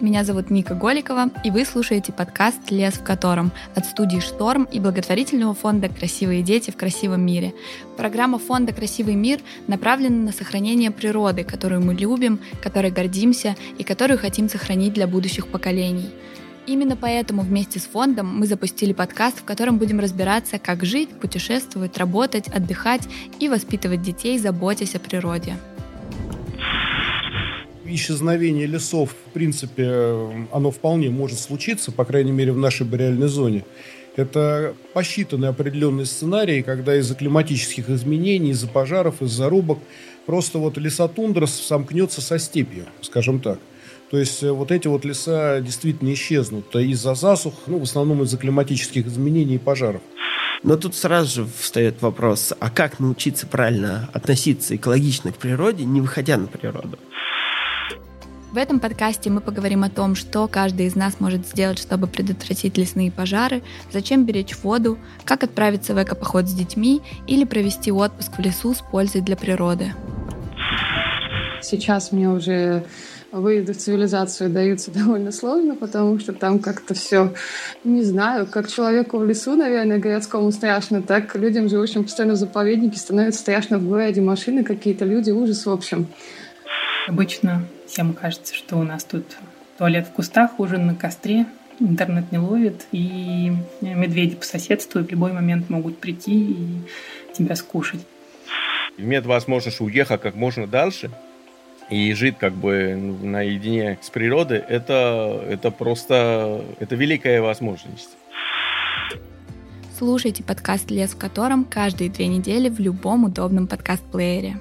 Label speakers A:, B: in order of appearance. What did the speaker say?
A: меня зовут Ника Голикова, и вы слушаете подкаст «Лес в котором» от студии «Шторм» и благотворительного фонда «Красивые дети в красивом мире». Программа фонда «Красивый мир» направлена на сохранение природы, которую мы любим, которой гордимся и которую хотим сохранить для будущих поколений. Именно поэтому вместе с фондом мы запустили подкаст, в котором будем разбираться, как жить, путешествовать, работать, отдыхать и воспитывать детей, заботясь о природе
B: исчезновение лесов, в принципе, оно вполне может случиться, по крайней мере, в нашей бореальной зоне. Это посчитанный определенный сценарий, когда из-за климатических изменений, из-за пожаров, из-за рубок просто вот лесотундра сомкнется со степью, скажем так. То есть э, вот эти вот леса действительно исчезнут из-за засух, ну, в основном из-за климатических изменений и пожаров.
C: Но тут сразу же встает вопрос, а как научиться правильно относиться экологично к природе, не выходя на природу?
A: В этом подкасте мы поговорим о том, что каждый из нас может сделать, чтобы предотвратить лесные пожары, зачем беречь воду, как отправиться в экопоход с детьми или провести отпуск в лесу с пользой для природы.
D: Сейчас мне уже выезды в цивилизацию даются довольно сложно, потому что там как-то все, не знаю, как человеку в лесу, наверное, городскому страшно, так людям, живущим постоянно в заповеднике, становится страшно в городе, машины какие-то, люди, ужас в общем.
E: Обычно Всем кажется, что у нас тут туалет в кустах, ужин на костре, интернет не ловит, и медведи по соседству в любой момент могут прийти и тебя скушать.
F: Иметь возможность уехать как можно дальше и жить как бы наедине с природой, это, это просто это великая возможность.
A: Слушайте подкаст «Лес в котором» каждые две недели в любом удобном подкаст-плеере.